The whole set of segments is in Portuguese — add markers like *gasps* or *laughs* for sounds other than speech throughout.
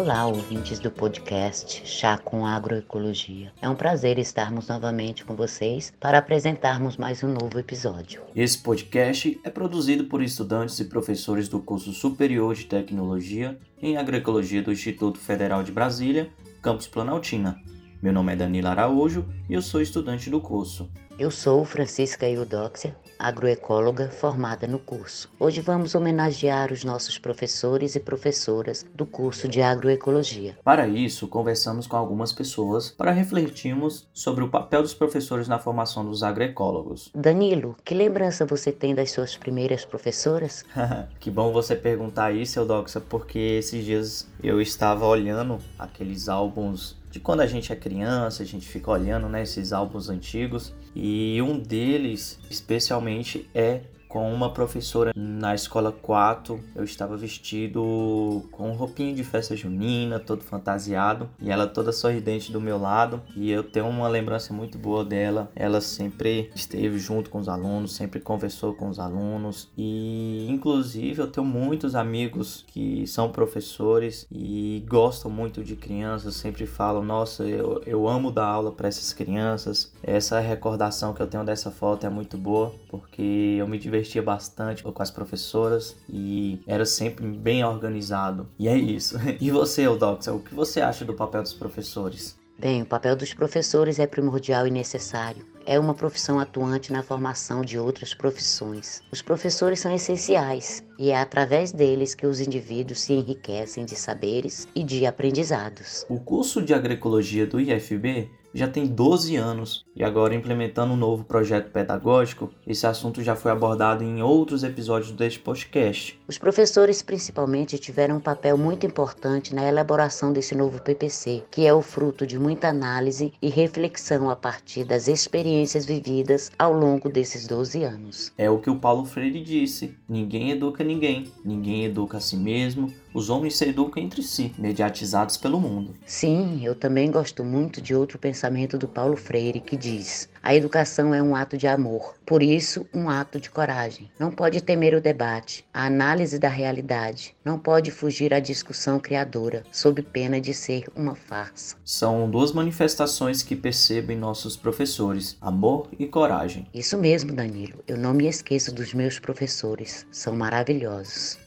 Olá, ouvintes do podcast Chá com Agroecologia. É um prazer estarmos novamente com vocês para apresentarmos mais um novo episódio. Esse podcast é produzido por estudantes e professores do curso Superior de Tecnologia em Agroecologia do Instituto Federal de Brasília, campus Planaltina. Meu nome é Danila Araújo e eu sou estudante do curso. Eu sou Francisca Eudóxia, agroecóloga formada no curso. Hoje vamos homenagear os nossos professores e professoras do curso de agroecologia. Para isso, conversamos com algumas pessoas para refletirmos sobre o papel dos professores na formação dos agroecólogos. Danilo, que lembrança você tem das suas primeiras professoras? *laughs* que bom você perguntar isso, Eudóxia, porque esses dias eu estava olhando aqueles álbuns de quando a gente é criança, a gente fica olhando né, esses álbuns antigos. E um deles especialmente é com uma professora na escola 4. Eu estava vestido com roupinha de festa junina, todo fantasiado, e ela toda sorridente do meu lado. E eu tenho uma lembrança muito boa dela. Ela sempre esteve junto com os alunos, sempre conversou com os alunos. E inclusive eu tenho muitos amigos que são professores e gostam muito de crianças, sempre falam: "Nossa, eu, eu amo dar aula para essas crianças". Essa recordação que eu tenho dessa foto é muito boa, porque eu me diverti divertia bastante com as professoras e era sempre bem organizado. E é isso. *laughs* E você, Eudoxia, o que você acha do papel dos professores? Bem, o papel dos professores é primordial e necessário. É uma profissão atuante na formação de outras profissões. Os professores são essenciais e é através deles que os indivíduos se enriquecem de saberes e de aprendizados. O curso de agroecologia do IFB já tem 12 anos e agora implementando um novo projeto pedagógico, esse assunto já foi abordado em outros episódios deste podcast. Os professores principalmente tiveram um papel muito importante na elaboração desse novo PPC, que é o fruto de muita análise e reflexão a partir das experiências vividas ao longo desses 12 anos. É o que o Paulo Freire disse: ninguém educa ninguém, ninguém educa a si mesmo, os homens se educam entre si, mediatizados pelo mundo. Sim, eu também gosto muito de outro pensamento do Paulo Freire que diz: a educação é um ato de amor, por isso, um ato de coragem. Não pode temer o debate, a análise da realidade, não pode fugir à discussão criadora, sob pena de ser uma farsa. São duas manifestações que percebo em nossos professores: amor e coragem. Isso mesmo, Danilo. Eu não me esqueço dos meus professores, são maravilhosos.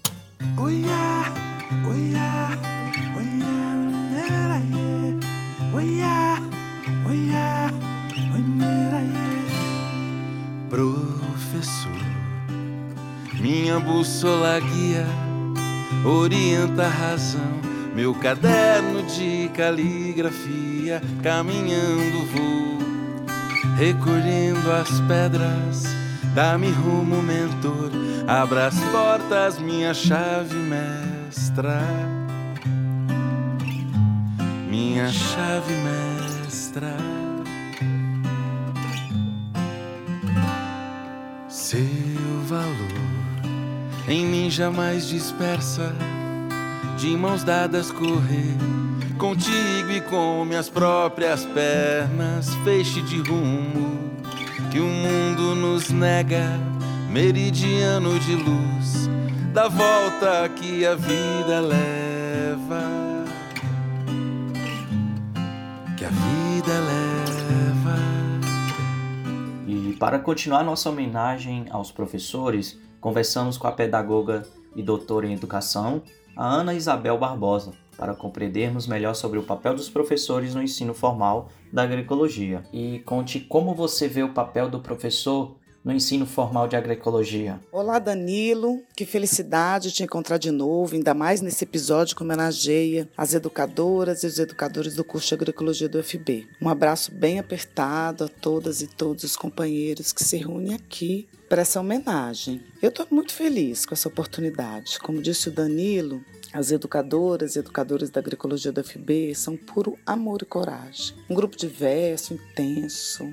Professor, minha bússola guia, orienta a razão, meu caderno de caligrafia, caminhando vou, recolhendo as pedras, dá-me rumo, mentor, abra as portas, minha chave mestra, minha chave mestra. Seu valor. Em mim jamais dispersa, de mãos dadas correr. Contigo e com minhas próprias pernas, feixe de rumo que o mundo nos nega, meridiano de luz, da volta que a vida leva, para continuar nossa homenagem aos professores, conversamos com a pedagoga e doutora em educação, a Ana Isabel Barbosa, para compreendermos melhor sobre o papel dos professores no ensino formal da agroecologia. E conte como você vê o papel do professor no ensino formal de agroecologia. Olá, Danilo. Que felicidade te encontrar de novo, ainda mais nesse episódio que homenageia as educadoras e os educadores do curso de agroecologia do UFB. Um abraço bem apertado a todas e todos os companheiros que se reúnem aqui para essa homenagem. Eu estou muito feliz com essa oportunidade. Como disse o Danilo, as educadoras e educadores da agroecologia da UFB são puro amor e coragem. Um grupo diverso, intenso,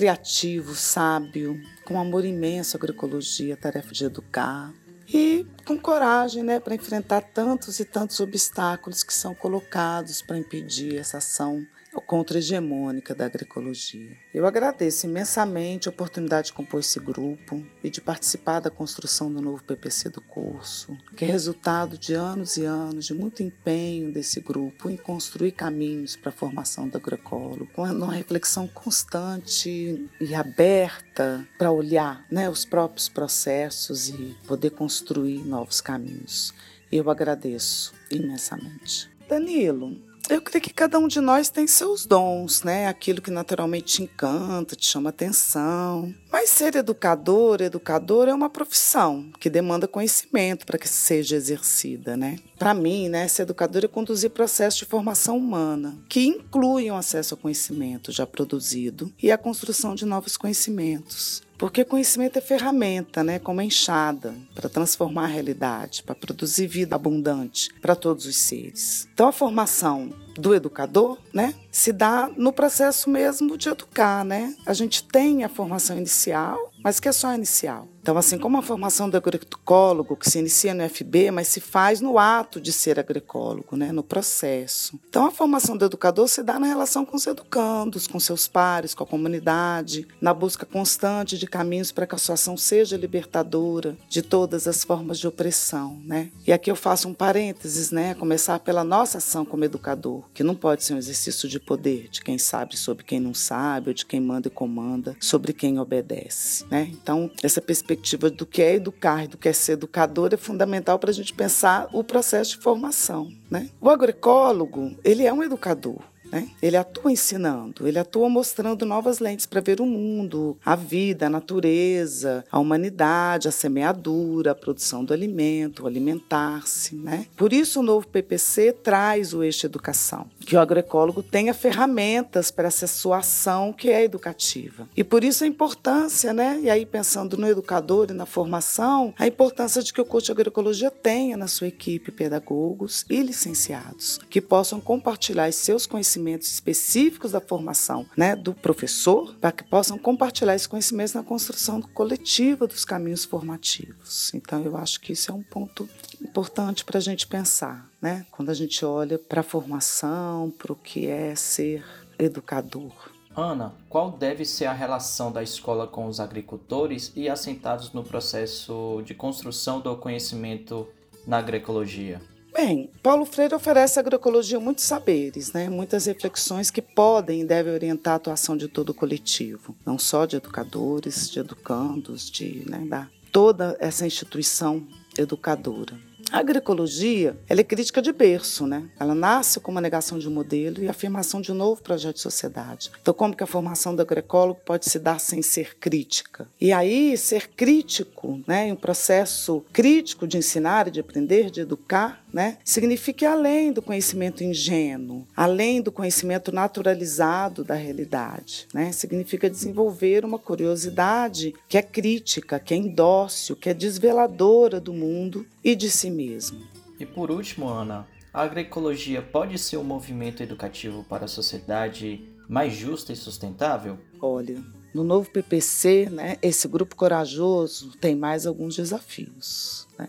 criativo, sábio, com amor imenso à agroecologia, tarefa de educar. E com coragem né, para enfrentar tantos e tantos obstáculos que são colocados para impedir essa ação contra-hegemônica da agroecologia. Eu agradeço imensamente a oportunidade de compor esse grupo e de participar da construção do novo PPC do curso, que é resultado de anos e anos de muito empenho desse grupo em construir caminhos para a formação do agroecólogo, com uma reflexão constante e aberta para olhar né, os próprios processos e poder construir novos caminhos. Eu agradeço imensamente. Danilo, eu creio que cada um de nós tem seus dons, né? Aquilo que naturalmente te encanta, te chama atenção. Mas ser educador, educador é uma profissão que demanda conhecimento para que seja exercida, né? Para mim, né, ser educador é conduzir processos de formação humana, que incluem o acesso ao conhecimento já produzido e a construção de novos conhecimentos. Porque conhecimento é ferramenta, né, como enxada, para transformar a realidade, para produzir vida abundante para todos os seres. Então a formação do educador, né, se dá no processo mesmo de educar, né? A gente tem a formação inicial, mas que é só inicial. Então, assim como a formação do agroecólogo, que se inicia no FB, mas se faz no ato de ser agroecólogo, né, no processo. Então, a formação do educador se dá na relação com os educandos, com seus pares, com a comunidade, na busca constante de caminhos para que a sua ação seja libertadora de todas as formas de opressão. Né? E aqui eu faço um parênteses, né, começar pela nossa ação como educador, que não pode ser um exercício de poder de quem sabe sobre quem não sabe, ou de quem manda e comanda sobre quem obedece. Né? Então, essa perspectiva do que é educar e do que é ser educador é fundamental para a gente pensar o processo de formação. Né? O agroecólogo, ele é um educador. Né? Ele atua ensinando, ele atua mostrando novas lentes para ver o mundo, a vida, a natureza, a humanidade, a semeadura, a produção do alimento, o alimentar-se. Né? Por isso, o novo PPC traz o eixo educação, que o agroecólogo tenha ferramentas para essa sua ação que é educativa. E por isso a importância, né? e aí pensando no educador e na formação, a importância de que o curso de agroecologia tenha na sua equipe pedagogos e licenciados que possam compartilhar seus conhecimentos conhecimentos específicos da formação né, do professor, para que possam compartilhar esses conhecimentos na construção coletiva dos caminhos formativos. Então, eu acho que isso é um ponto importante para a gente pensar, né? quando a gente olha para a formação, para o que é ser educador. Ana, qual deve ser a relação da escola com os agricultores e assentados no processo de construção do conhecimento na agroecologia? Bem, Paulo Freire oferece à agroecologia muitos saberes, né? muitas reflexões que podem e devem orientar a atuação de todo o coletivo, não só de educadores, de educandos, de né, da, toda essa instituição educadora. A agroecologia ela é crítica de berço, né? Ela nasce com uma negação de um modelo e afirmação de um novo projeto de sociedade. Então, como que a formação do agroecólogo pode se dar sem ser crítica? E aí, ser crítico, né, em um processo crítico de ensinar, de aprender, de educar, né, significa além do conhecimento ingênuo, além do conhecimento naturalizado da realidade. Né? Significa desenvolver uma curiosidade que é crítica, que é indócil, que é desveladora do mundo e de si mesmo. E por último, Ana, a agroecologia pode ser um movimento educativo para a sociedade mais justa e sustentável? Olha, no novo PPC, né, esse grupo corajoso tem mais alguns desafios. Né?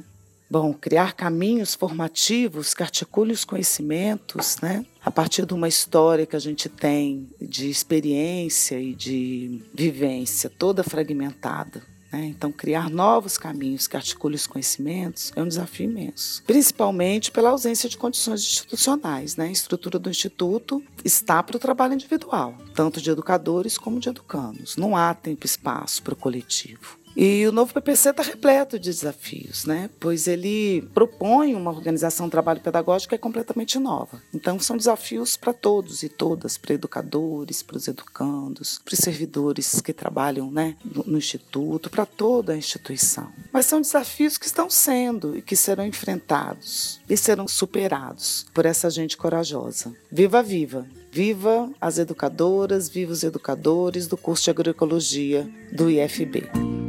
Bom, criar caminhos formativos que articulem os conhecimentos, né? A partir de uma história que a gente tem de experiência e de vivência toda fragmentada. Né? Então, criar novos caminhos que articulem os conhecimentos é um desafio imenso, principalmente pela ausência de condições institucionais. Né? A estrutura do Instituto está para o trabalho individual, tanto de educadores como de educandos. Não há tempo e espaço para o coletivo. E o novo PPC está repleto de desafios, né? pois ele propõe uma organização de trabalho pedagógico que é completamente nova. Então, são desafios para todos e todas, para educadores, para os educandos, para os servidores que trabalham né, no, no Instituto, para toda a instituição. Mas são desafios que estão sendo e que serão enfrentados e serão superados por essa gente corajosa. Viva, viva! Viva as educadoras, viva os educadores do curso de agroecologia do IFB.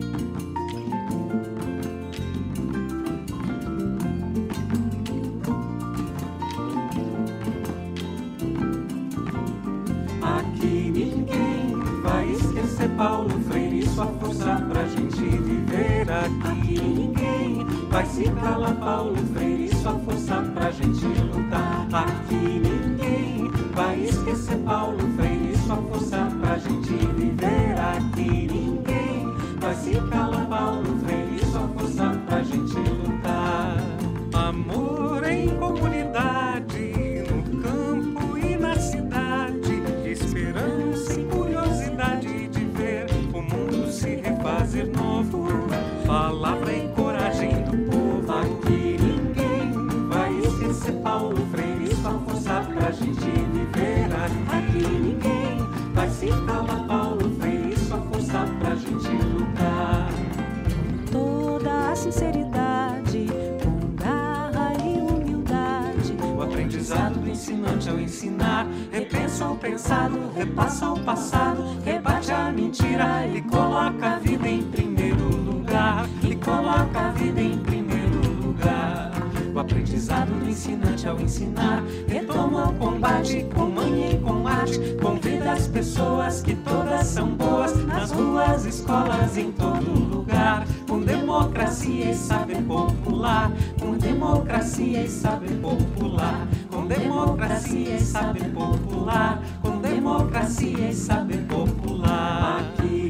Ensinar. Repensa o pensado, repassa o passado, rebate a mentira e coloca a vida em primeiro lugar. E coloca a vida em primeiro lugar. O aprendizado do ensinante ao ensinar retoma o combate com manha e com arte. Convida as pessoas que todas são boas nas ruas, escolas, em todo lugar. Com democracia e saber popular. Com democracia e saber popular. Democracia e saber popular. Com democracia e saber popular. Aqui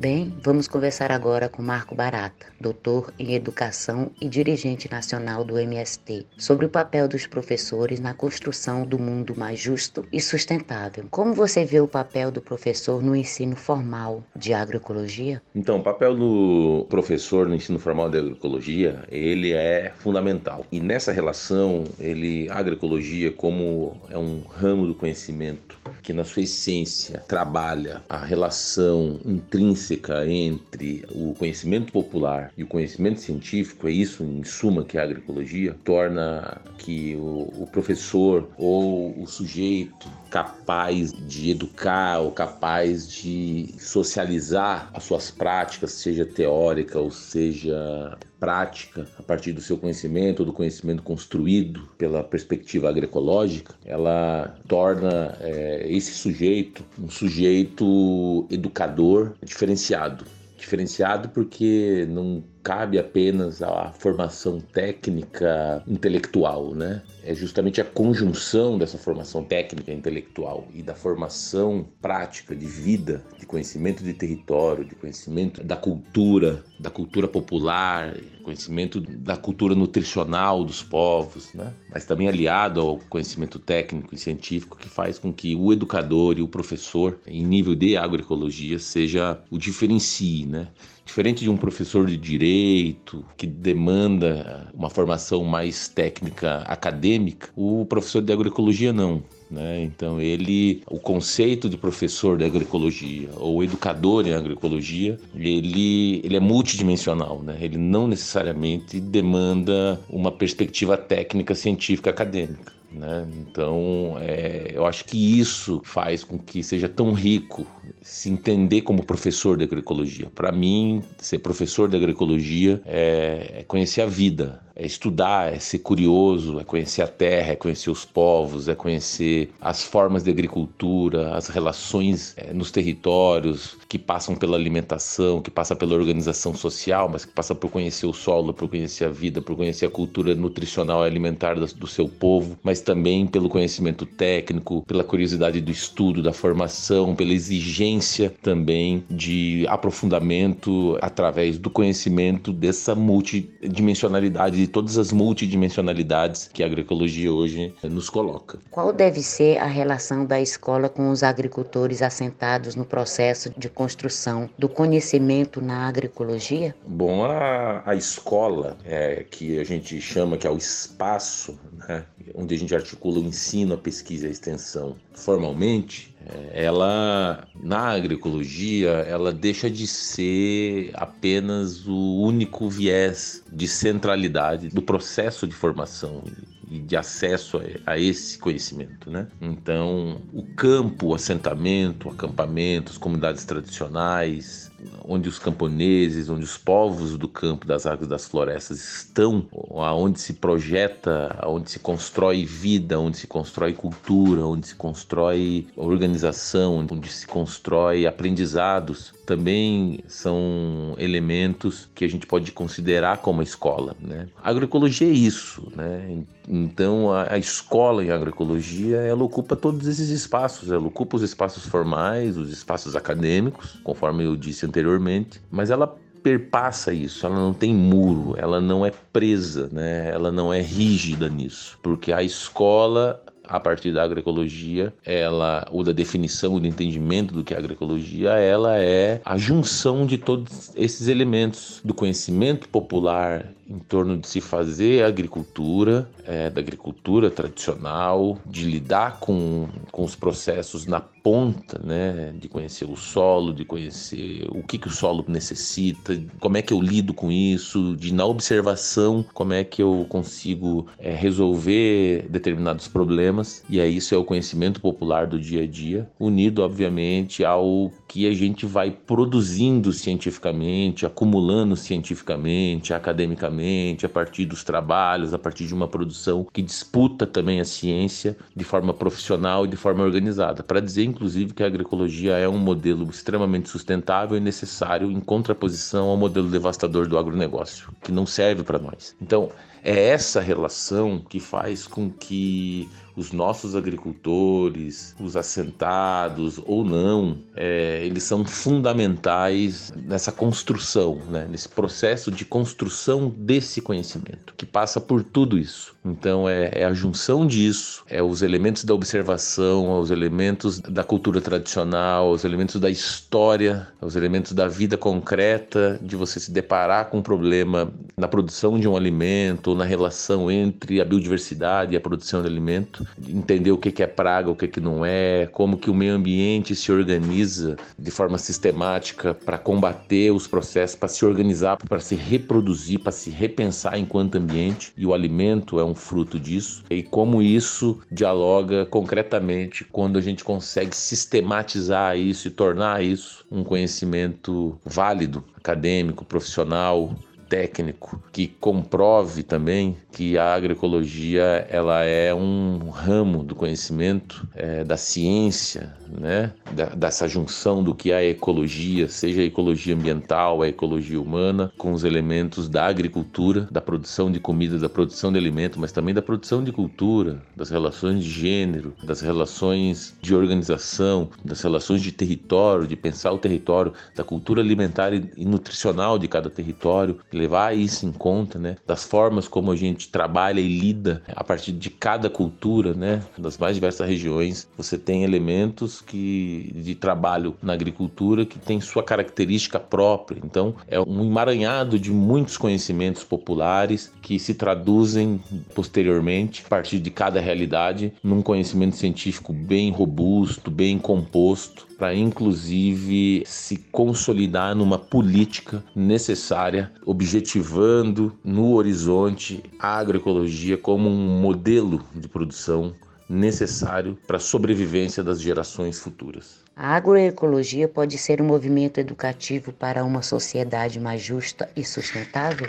Bem, vamos conversar agora com Marco Barata, doutor em educação e dirigente nacional do MST, sobre o papel dos professores na construção do mundo mais justo e sustentável. Como você vê o papel do professor no ensino formal de agroecologia? Então, o papel do professor no ensino formal de agroecologia, ele é fundamental. E nessa relação, ele a agroecologia como é um ramo do conhecimento que na sua essência trabalha a relação intrínseca entre o conhecimento popular e o conhecimento científico, é isso em suma que é a agroecologia, torna que o, o professor ou o sujeito capaz de educar ou capaz de socializar as suas práticas, seja teórica ou seja prática, a partir do seu conhecimento do conhecimento construído pela perspectiva agroecológica, ela torna é, esse sujeito um sujeito educador diferenciado. Diferenciado porque não cabe apenas a formação técnica intelectual, né? É justamente a conjunção dessa formação técnica intelectual e da formação prática de vida, de conhecimento de território, de conhecimento da cultura, da cultura popular, conhecimento da cultura nutricional dos povos, né? Mas também aliado ao conhecimento técnico e científico que faz com que o educador e o professor em nível de agroecologia seja o diferencie, né? Diferente de um professor de direito que demanda uma formação mais técnica acadêmica, o professor de agroecologia não. Né? Então ele, o conceito de professor de agroecologia ou educador em agroecologia, ele, ele é multidimensional, né? Ele não necessariamente demanda uma perspectiva técnica, científica, acadêmica. Né? Então, é, eu acho que isso faz com que seja tão rico se entender como professor de agroecologia. Para mim, ser professor de agroecologia é, é conhecer a vida, é estudar, é ser curioso, é conhecer a terra, é conhecer os povos, é conhecer as formas de agricultura, as relações é, nos territórios que passam pela alimentação, que passa pela organização social, mas que passa por conhecer o solo, por conhecer a vida, por conhecer a cultura nutricional e alimentar do, do seu povo, mas também pelo conhecimento técnico, pela curiosidade do estudo, da formação, pela exigência também de aprofundamento através do conhecimento dessa multidimensionalidade de todas as multidimensionalidades que a agroecologia hoje nos coloca. Qual deve ser a relação da escola com os agricultores assentados no processo de construção do conhecimento na agroecologia? Bom, a, a escola, é, que a gente chama que é o espaço, né, onde a gente articula o ensino, a pesquisa e a extensão formalmente, ela na agroecologia ela deixa de ser apenas o único viés de centralidade do processo de formação e de acesso a, esse conhecimento, né? Então, o campo, o assentamento, o acampamento, as comunidades tradicionais, onde os camponeses, onde os povos do campo, das águas, das florestas estão, aonde se projeta, aonde se constrói vida, onde se constrói cultura, onde se constrói organização, onde se constrói aprendizados, também são elementos que a gente pode considerar como escola, né? A agroecologia é isso, né? Então a, a escola em agroecologia ela ocupa todos esses espaços, ela ocupa os espaços formais, os espaços acadêmicos, conforme eu disse anteriormente, mas ela perpassa isso, ela não tem muro, ela não é presa, né? ela não é rígida nisso, porque a escola a partir da agroecologia, ela, ou da definição, do entendimento do que é agroecologia, ela é a junção de todos esses elementos do conhecimento popular em torno de se fazer agricultura, é, da agricultura tradicional, de lidar com, com os processos na ponta, né, de conhecer o solo, de conhecer o que, que o solo necessita, como é que eu lido com isso, de na observação como é que eu consigo é, resolver determinados problemas. E aí isso é o conhecimento popular do dia a dia, unido obviamente ao que a gente vai produzindo cientificamente, acumulando cientificamente, academicamente, a partir dos trabalhos, a partir de uma produção que disputa também a ciência de forma profissional e de forma organizada, para dizer inclusive que a agroecologia é um modelo extremamente sustentável e necessário em contraposição ao modelo devastador do agronegócio, que não serve para nós. Então, é essa relação que faz com que os nossos agricultores, os assentados ou não, é, eles são fundamentais nessa construção, né? nesse processo de construção desse conhecimento, que passa por tudo isso. Então é, é, a junção disso, é os elementos da observação, os elementos da cultura tradicional, os elementos da história, os elementos da vida concreta, de você se deparar com um problema na produção de um alimento, na relação entre a biodiversidade e a produção de alimento, entender o que é praga, o que não é, como que o meio ambiente se organiza de forma sistemática para combater os processos, para se organizar, para se reproduzir, para se repensar enquanto ambiente, e o alimento é um fruto disso e como isso dialoga concretamente quando a gente consegue sistematizar isso e tornar isso um conhecimento válido, acadêmico, profissional, técnico que comprove também que a agroecologia ela é um ramo do conhecimento é, da ciência, né? Da, dessa junção do que é a ecologia, seja a ecologia ambiental, a ecologia humana, com os elementos da agricultura, da produção de comida, da produção de alimento, mas também da produção de cultura, das relações de gênero, das relações de organização, das relações de território, de pensar o território, da cultura alimentar e nutricional de cada território, levar isso em conta, né? Das formas como a gente trabalha e lida a partir de cada cultura, né? Das mais diversas regiões, você tem elementos que de trabalho na agricultura que tem sua característica própria. Então, é um emaranhado de muitos conhecimentos populares que se traduzem posteriormente a partir de cada realidade num conhecimento científico bem robusto, bem composto para inclusive se consolidar numa política necessária, objetivando no horizonte a agroecologia como um modelo de produção necessário para a sobrevivência das gerações futuras. A agroecologia pode ser um movimento educativo para uma sociedade mais justa e sustentável?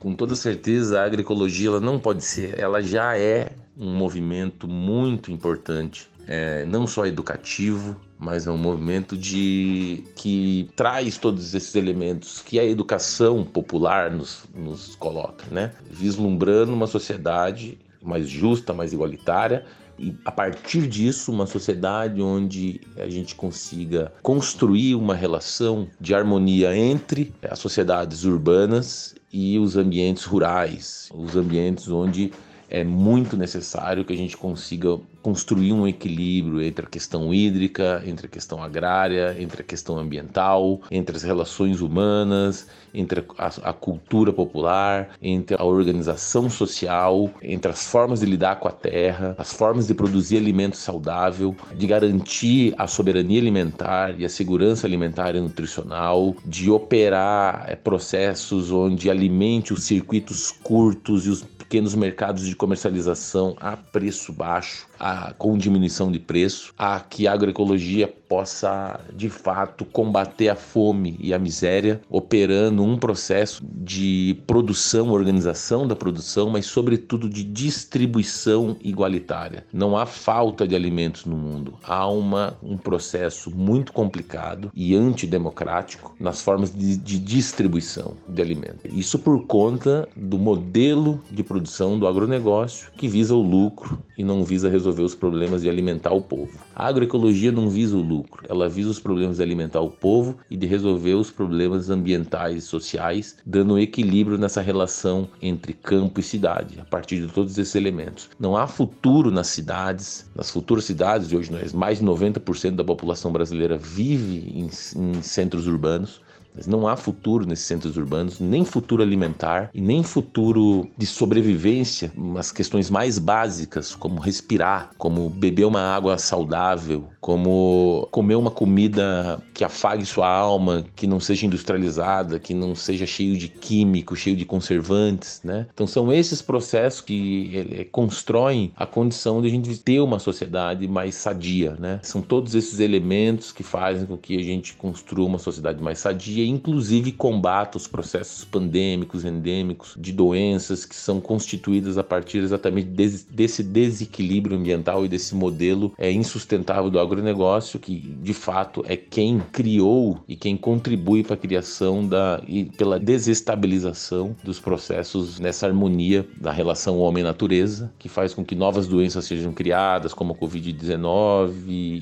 Com toda certeza, a agroecologia ela não pode ser, ela já é um movimento muito importante, é, não só educativo, mas é um movimento de que traz todos esses elementos que a educação popular nos, nos coloca, né? Vislumbrando uma sociedade mais justa, mais igualitária, e a partir disso uma sociedade onde a gente consiga construir uma relação de harmonia entre as sociedades urbanas e os ambientes rurais, os ambientes onde é muito necessário que a gente consiga construir um equilíbrio entre a questão hídrica, entre a questão agrária, entre a questão ambiental, entre as relações humanas, entre a, a, cultura popular, entre a organização social, entre as formas de lidar com a terra, as formas de produzir alimento saudável, de garantir a soberania alimentar e a segurança alimentar e nutricional, de operar é, processos onde alimente os circuitos curtos e os pequenos mercados de comercialização a preço baixo, a, com diminuição de preço, a que a agroecologia possa de fato combater a fome e a miséria, operando um processo de produção, organização da produção, mas sobretudo de distribuição igualitária. Não há falta de alimentos no mundo, há uma, um processo muito complicado e antidemocrático nas formas de, de distribuição de alimentos. Isso por conta do modelo de produção do agronegócio que visa o lucro e não visa resolver os problemas de alimentar o povo. A agroecologia não visa o lucro, ela visa os problemas de alimentar o povo e de resolver os problemas ambientais e sociais, dando um equilíbrio nessa relação entre campo e cidade, a partir de todos esses elementos. Não há futuro nas cidades, nas futuras cidades, hoje nós, mais de 90% da população brasileira vive em, em centros urbanos. Mas não há futuro nesses centros urbanos, nem futuro alimentar e nem futuro de sobrevivência, umas questões mais básicas, como respirar, como beber uma água saudável, como comer uma comida que afague sua alma, que não seja industrializada, que não seja cheio de químicos, cheio de conservantes, né? Então são esses processos que constroem a condição de a gente ter uma sociedade mais sadia, né? São todos esses elementos que fazem com que a gente construa uma sociedade mais sadia inclusive combata os processos pandêmicos, endêmicos, de doenças que são constituídas a partir exatamente desse desequilíbrio ambiental e desse modelo é, insustentável do agronegócio, que de fato é quem criou e quem contribui para a criação da, e pela desestabilização dos processos nessa harmonia da relação homem-natureza, que faz com que novas doenças sejam criadas, como a Covid-19,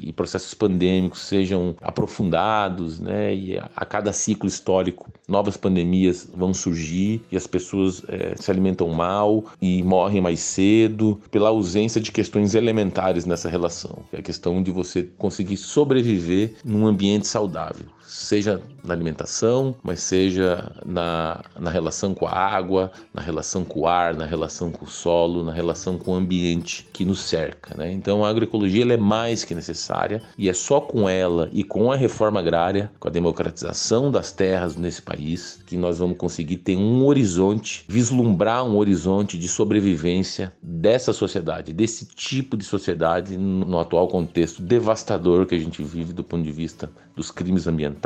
e processos pandêmicos sejam aprofundados, né? E a cada ciclo histórico, novas pandemias vão surgir e as pessoas é, se alimentam mal e morrem mais cedo pela ausência de questões elementares nessa relação, é a questão de você conseguir sobreviver num ambiente saudável seja na alimentação, mas seja na, na relação com a água, na relação com o ar, na relação com o solo, na relação com o ambiente que nos cerca. Né? Então a agroecologia é mais que necessária e é só com ela e com a reforma agrária, com a democratização das terras nesse país, que nós vamos conseguir ter um horizonte, vislumbrar um horizonte de sobrevivência dessa sociedade, desse tipo de sociedade no atual contexto devastador que a gente vive do ponto de vista dos crimes ambientais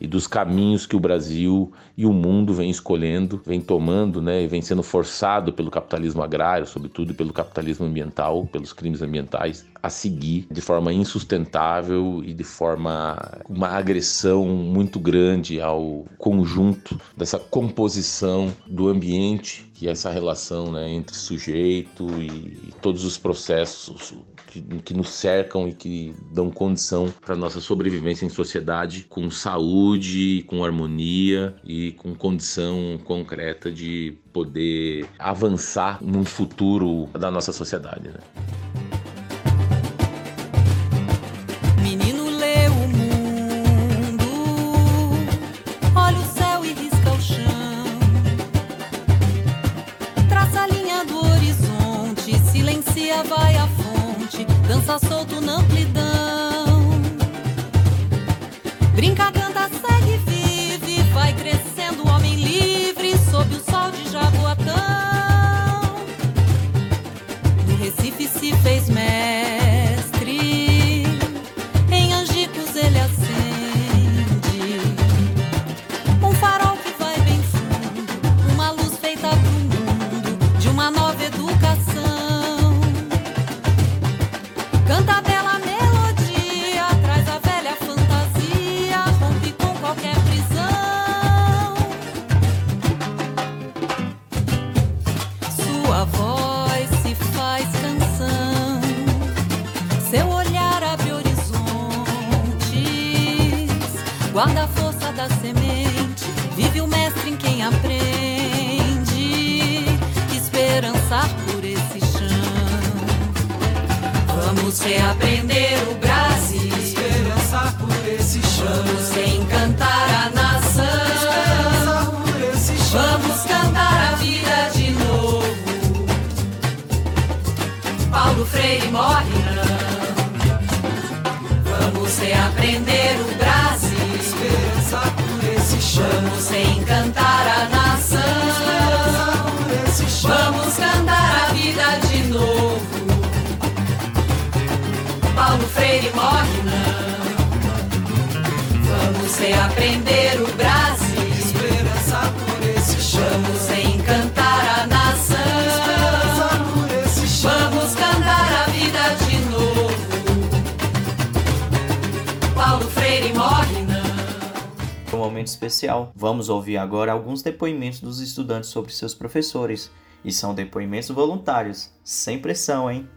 e dos caminhos que o Brasil e o mundo vem escolhendo, vem tomando, né, e vem sendo forçado pelo capitalismo agrário, sobretudo pelo capitalismo ambiental, pelos crimes ambientais, a seguir de forma insustentável e de forma uma agressão muito grande ao conjunto dessa composição do ambiente que é essa relação né, entre sujeito e, e todos os processos que, que, nos cercam e que dão condição para nossa sobrevivência em sociedade com saúde, com harmonia e com condição concreta de poder avançar num futuro da nossa sociedade. Né? Vamos reaprender o Brasil. Esperança por esse chão. Vamos reencantar a nação. Esperança por esse chão. Vamos cantar a vida de novo. Paulo Freire morre não. Vamos reaprender o Brasil. Especial. Vamos ouvir agora alguns depoimentos dos estudantes sobre seus professores. E são depoimentos voluntários, sem pressão, hein?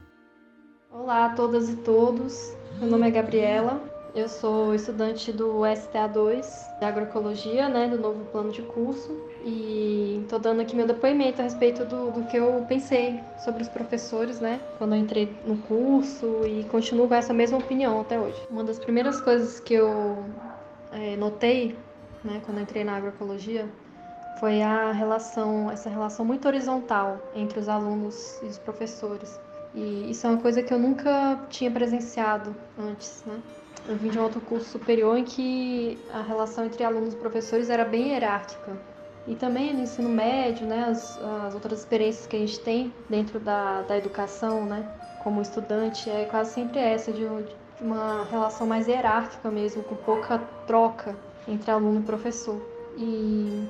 Olá a todas e todos. Meu nome é Gabriela. Eu sou estudante do STA2 de agroecologia, né, do novo plano de curso, e estou dando aqui meu depoimento a respeito do, do que eu pensei sobre os professores, né, quando eu entrei no curso e continuo com essa mesma opinião até hoje. Uma das primeiras coisas que eu é, notei, né, quando entrei na agroecologia, foi a relação, essa relação muito horizontal entre os alunos e os professores. E isso é uma coisa que eu nunca tinha presenciado antes, né? Eu vim de um outro curso superior em que a relação entre alunos e professores era bem hierárquica. E também no ensino médio, né, as, as outras experiências que a gente tem dentro da, da educação, né, como estudante, é quase sempre essa, de, de uma relação mais hierárquica mesmo, com pouca troca entre aluno e professor. E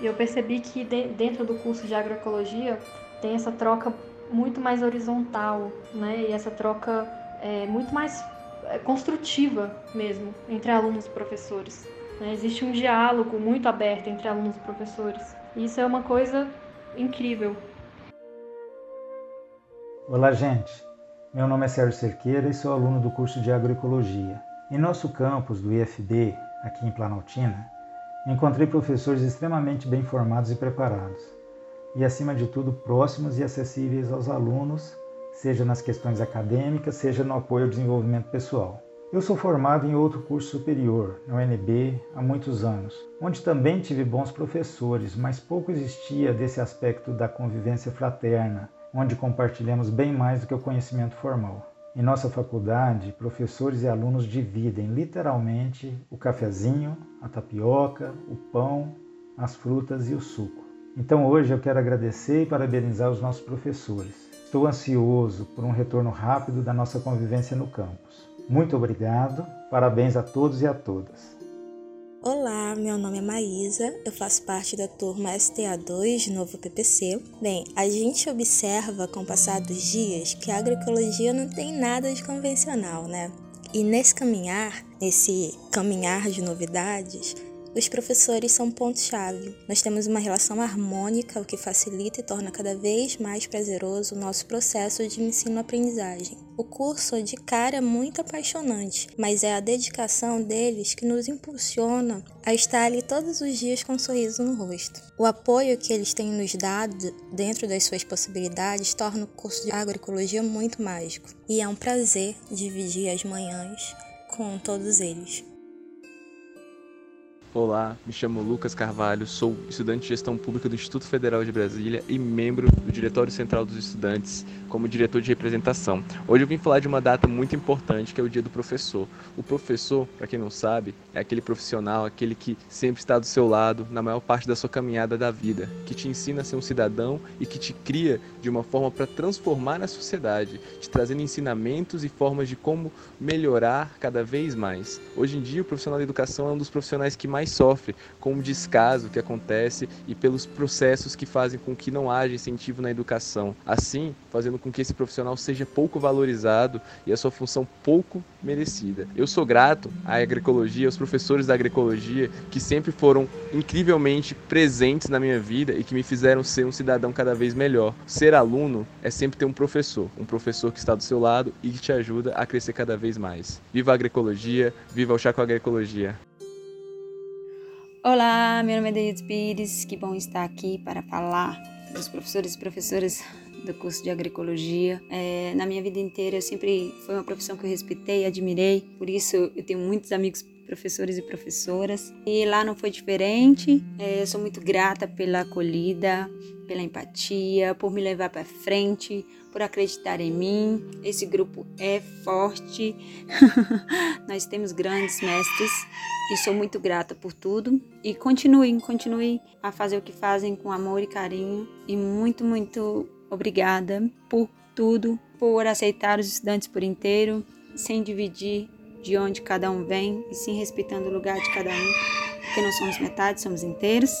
eu percebi que de, dentro do curso de agroecologia tem essa troca muito mais horizontal, né, e essa troca é muito mais é, construtiva mesmo entre alunos e professores. Né? Existe um diálogo muito aberto entre alunos e professores. E isso é uma coisa incrível. Olá, gente. Meu nome é Sérgio Cerqueira e sou aluno do curso de Agroecologia. Em nosso campus do IFB, aqui em Planaltina, encontrei professores extremamente bem formados e preparados, e acima de tudo próximos e acessíveis aos alunos seja nas questões acadêmicas, seja no apoio ao desenvolvimento pessoal. Eu sou formado em outro curso superior, na UNB, há muitos anos, onde também tive bons professores, mas pouco existia desse aspecto da convivência fraterna, onde compartilhamos bem mais do que o conhecimento formal. Em nossa faculdade, professores e alunos dividem literalmente o cafezinho, a tapioca, o pão, as frutas e o suco. Então hoje eu quero agradecer e parabenizar os nossos professores Estou ansioso por um retorno rápido da nossa convivência no campus. Muito obrigado, parabéns a todos e a todas. Olá, meu nome é Maísa, eu faço parte da turma STA2 de Novo PPC. Bem, a gente observa com o passar dos dias que a agroecologia não tem nada de convencional, né? E nesse caminhar, nesse caminhar de novidades, os professores são ponto-chave. Nós temos uma relação harmônica, o que facilita e torna cada vez mais prazeroso o nosso processo de ensino-aprendizagem. O curso de cara é muito apaixonante, mas é a dedicação deles que nos impulsiona a estar ali todos os dias com um sorriso no rosto. O apoio que eles têm nos dado dentro das suas possibilidades torna o curso de agroecologia muito mágico. E é um prazer dividir as manhãs com todos eles. Olá, me chamo Lucas Carvalho, sou estudante de gestão pública do Instituto Federal de Brasília e membro do Diretório Central dos Estudantes como diretor de representação. Hoje eu vim falar de uma data muito importante, que é o Dia do Professor. O professor, para quem não sabe, é aquele profissional, aquele que sempre está do seu lado na maior parte da sua caminhada da vida, que te ensina a ser um cidadão e que te cria de uma forma para transformar a sociedade, te trazendo ensinamentos e formas de como melhorar cada vez mais. Hoje em dia, o profissional da educação é um dos profissionais que mais mais sofre com o descaso que acontece e pelos processos que fazem com que não haja incentivo na educação. Assim, fazendo com que esse profissional seja pouco valorizado e a sua função pouco merecida. Eu sou grato à agroecologia, aos professores da agroecologia que sempre foram incrivelmente presentes na minha vida e que me fizeram ser um cidadão cada vez melhor. Ser aluno é sempre ter um professor, um professor que está do seu lado e que te ajuda a crescer cada vez mais. Viva a agroecologia, viva o a Agroecologia. Olá, meu nome é Denise Pires, que bom estar aqui para falar dos professores e professoras do curso de agroecologia. É, na minha vida inteira, eu sempre foi uma profissão que eu respeitei, admirei, por isso eu tenho muitos amigos professores e professoras. E lá não foi diferente. É, eu sou muito grata pela acolhida, pela empatia, por me levar para frente, por acreditar em mim. Esse grupo é forte. *laughs* Nós temos grandes mestres e sou muito grata por tudo. E continuem, continuem a fazer o que fazem com amor e carinho. E muito, muito obrigada por tudo, por aceitar os estudantes por inteiro, sem dividir de onde cada um vem e sim respeitando o lugar de cada um, porque não somos metade, somos inteiros,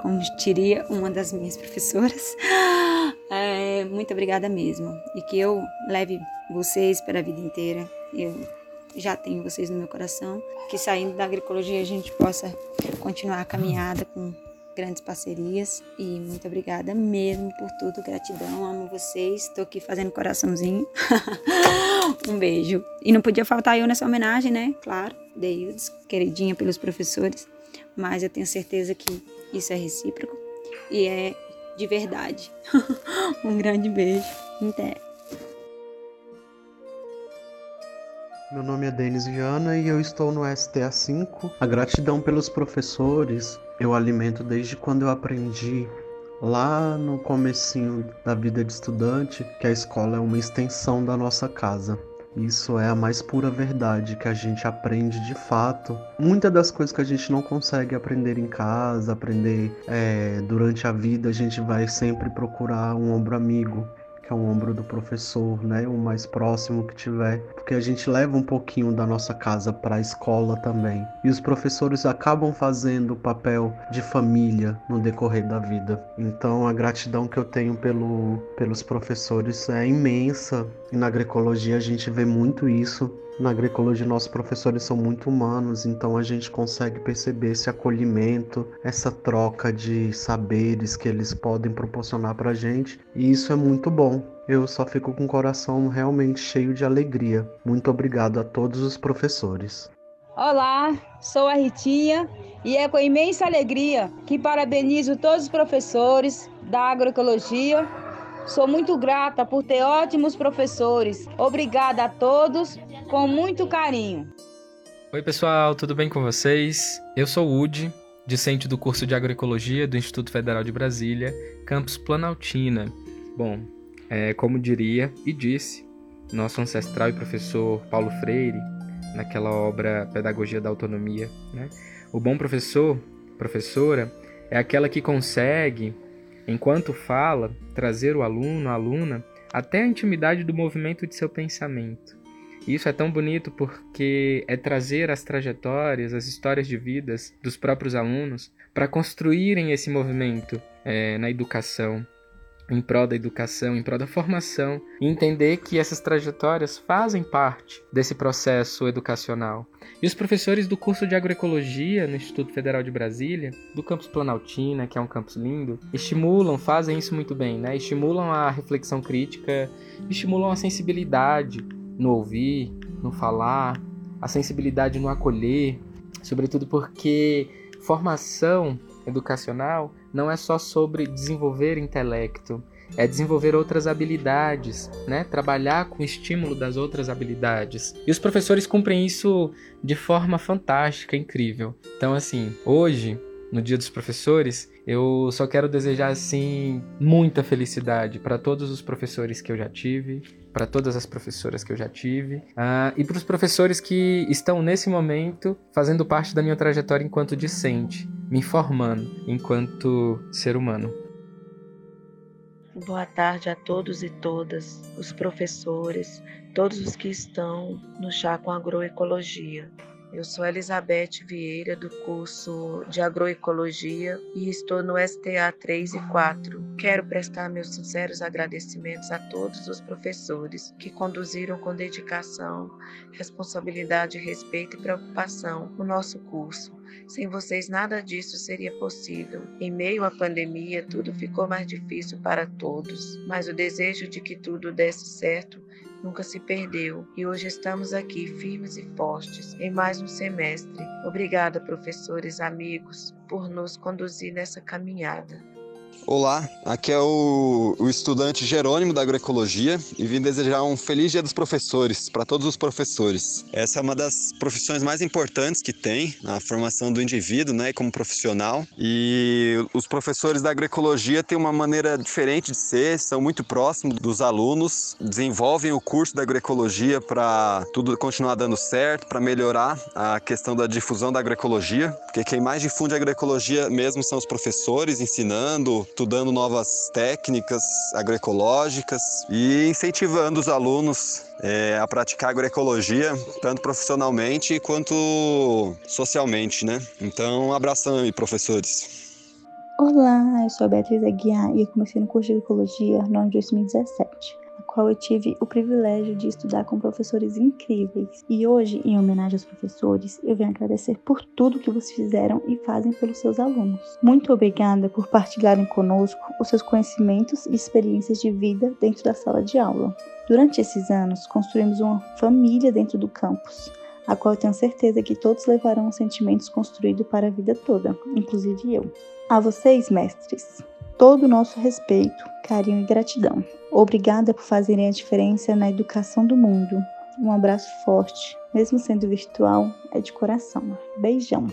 como diria uma das minhas professoras. *gasps* É, muito obrigada mesmo e que eu leve vocês para a vida inteira. Eu já tenho vocês no meu coração, que saindo da agroecologia a gente possa continuar a caminhada com grandes parcerias e muito obrigada mesmo por tudo, gratidão, amo vocês, estou aqui fazendo coraçãozinho. *laughs* um beijo. E não podia faltar eu nessa homenagem, né? Claro, Deildes, queridinha pelos professores, mas eu tenho certeza que isso é recíproco e é de verdade. *laughs* um grande beijo. Até. Meu nome é Denis Viana e eu estou no STA 5. A gratidão pelos professores eu alimento desde quando eu aprendi lá no comecinho da vida de estudante que a escola é uma extensão da nossa casa. Isso é a mais pura verdade que a gente aprende de fato. Muitas das coisas que a gente não consegue aprender em casa, aprender é, durante a vida, a gente vai sempre procurar um ombro amigo, que é o ombro do professor, né? O mais próximo que tiver, porque a gente leva um pouquinho da nossa casa para a escola também. E os professores acabam fazendo o papel de família no decorrer da vida. Então a gratidão que eu tenho pelo, pelos professores é imensa. E na agroecologia a gente vê muito isso na agroecologia, nossos professores são muito humanos, então a gente consegue perceber esse acolhimento, essa troca de saberes que eles podem proporcionar para a gente, e isso é muito bom. Eu só fico com o coração realmente cheio de alegria. Muito obrigado a todos os professores. Olá, sou a Ritinha e é com imensa alegria que parabenizo todos os professores da agroecologia Sou muito grata por ter ótimos professores. Obrigada a todos, com muito carinho. Oi, pessoal, tudo bem com vocês? Eu sou o Udi, discente do curso de Agroecologia do Instituto Federal de Brasília, campus Planaltina. Bom, é, como diria e disse nosso ancestral e professor Paulo Freire, naquela obra Pedagogia da Autonomia, né? O bom professor, professora, é aquela que consegue enquanto fala, trazer o aluno, a aluna, até a intimidade do movimento de seu pensamento. Isso é tão bonito porque é trazer as trajetórias, as histórias de vidas dos próprios alunos para construírem esse movimento é, na educação, em prol da educação, em prol da formação, e entender que essas trajetórias fazem parte desse processo educacional. E os professores do curso de agroecologia no Instituto Federal de Brasília, do campus Planaltina, que é um campus lindo, estimulam, fazem isso muito bem, né? Estimulam a reflexão crítica, estimulam a sensibilidade no ouvir, no falar, a sensibilidade no acolher, sobretudo porque formação educacional não é só sobre desenvolver intelecto, é desenvolver outras habilidades, né? Trabalhar com o estímulo das outras habilidades. E os professores cumprem isso de forma fantástica, incrível. Então, assim, hoje, no Dia dos Professores, eu só quero desejar assim muita felicidade para todos os professores que eu já tive, para todas as professoras que eu já tive uh, e para os professores que estão nesse momento fazendo parte da minha trajetória enquanto discente me formando enquanto ser humano. Boa tarde a todos e todas, os professores, todos os que estão no Chá com Agroecologia. Eu sou Elizabeth Vieira, do curso de Agroecologia e estou no STA 3 e 4. Quero prestar meus sinceros agradecimentos a todos os professores que conduziram com dedicação, responsabilidade, respeito e preocupação o nosso curso. Sem vocês, nada disso seria possível. Em meio à pandemia, tudo ficou mais difícil para todos, mas o desejo de que tudo desse certo nunca se perdeu e hoje estamos aqui firmes e fortes em mais um semestre. Obrigada, professores, amigos, por nos conduzir nessa caminhada. Olá, aqui é o, o, estudante Jerônimo da Agroecologia e vim desejar um feliz Dia dos Professores para todos os professores. Essa é uma das profissões mais importantes que tem na formação do indivíduo, né, como profissional. E os professores da agroecologia têm uma maneira diferente de ser, são muito próximos dos alunos, desenvolvem o curso da agroecologia para tudo continuar dando certo, para melhorar a questão da difusão da agroecologia, porque quem mais difunde a agroecologia mesmo são os professores ensinando estudando novas técnicas agroecológicas e incentivando os alunos é, a praticar agroecologia, tanto profissionalmente quanto socialmente, né? Então, um abração aí, professores. Olá, eu sou a Beatriz Aguiar e eu comecei no curso de Agroecologia no ano de 2017 qual eu tive o privilégio de estudar com professores incríveis. E hoje, em homenagem aos professores, eu venho agradecer por tudo que vocês fizeram e fazem pelos seus alunos. Muito obrigada por partilharem conosco os seus conhecimentos e experiências de vida dentro da sala de aula. Durante esses anos, construímos uma família dentro do campus, a qual eu tenho certeza que todos levarão sentimentos construídos para a vida toda, inclusive eu. A vocês, mestres, todo o nosso respeito, carinho e gratidão. Obrigada por fazerem a diferença na educação do mundo. Um abraço forte, mesmo sendo virtual, é de coração. Beijão.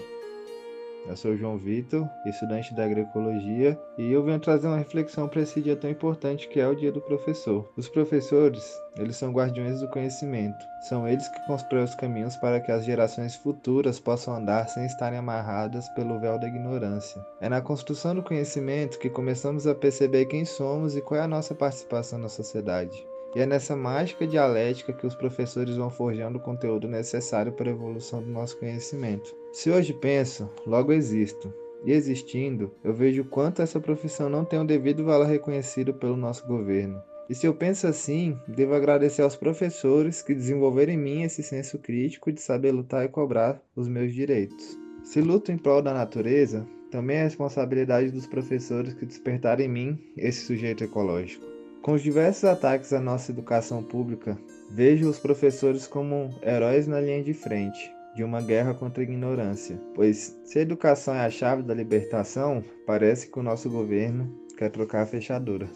Eu sou João Vitor, estudante da agroecologia, e eu venho trazer uma reflexão para esse dia tão importante que é o Dia do Professor. Os professores, eles são guardiões do conhecimento. São eles que constroem os caminhos para que as gerações futuras possam andar sem estarem amarradas pelo véu da ignorância. É na construção do conhecimento que começamos a perceber quem somos e qual é a nossa participação na sociedade. E é nessa mágica dialética que os professores vão forjando o conteúdo necessário para a evolução do nosso conhecimento. Se hoje penso, logo existo. E existindo, eu vejo quanto essa profissão não tem o devido valor reconhecido pelo nosso governo. E se eu penso assim, devo agradecer aos professores que desenvolveram em mim esse senso crítico de saber lutar e cobrar os meus direitos. Se luto em prol da natureza, também é responsabilidade dos professores que despertaram em mim esse sujeito ecológico. Com os diversos ataques à nossa educação pública, vejo os professores como heróis na linha de frente de uma guerra contra a ignorância, pois se a educação é a chave da libertação, parece que o nosso governo quer trocar a fechadura.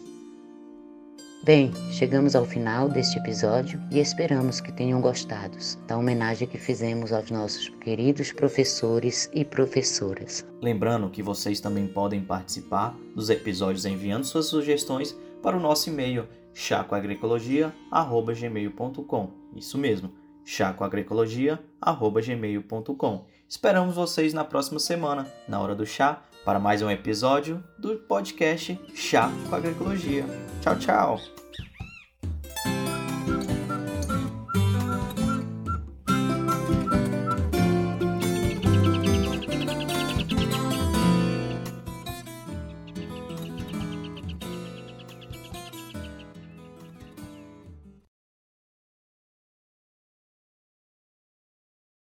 Bem, chegamos ao final deste episódio e esperamos que tenham gostado da homenagem que fizemos aos nossos queridos professores e professoras. Lembrando que vocês também podem participar dos episódios enviando suas sugestões para o nosso e-mail chacoagricologia@gmail.com. Isso mesmo, chacoagricologia@gmail.com. Esperamos vocês na próxima semana, na hora do chá, para mais um episódio do podcast Chá com Agroecologia. Tchau, tchau.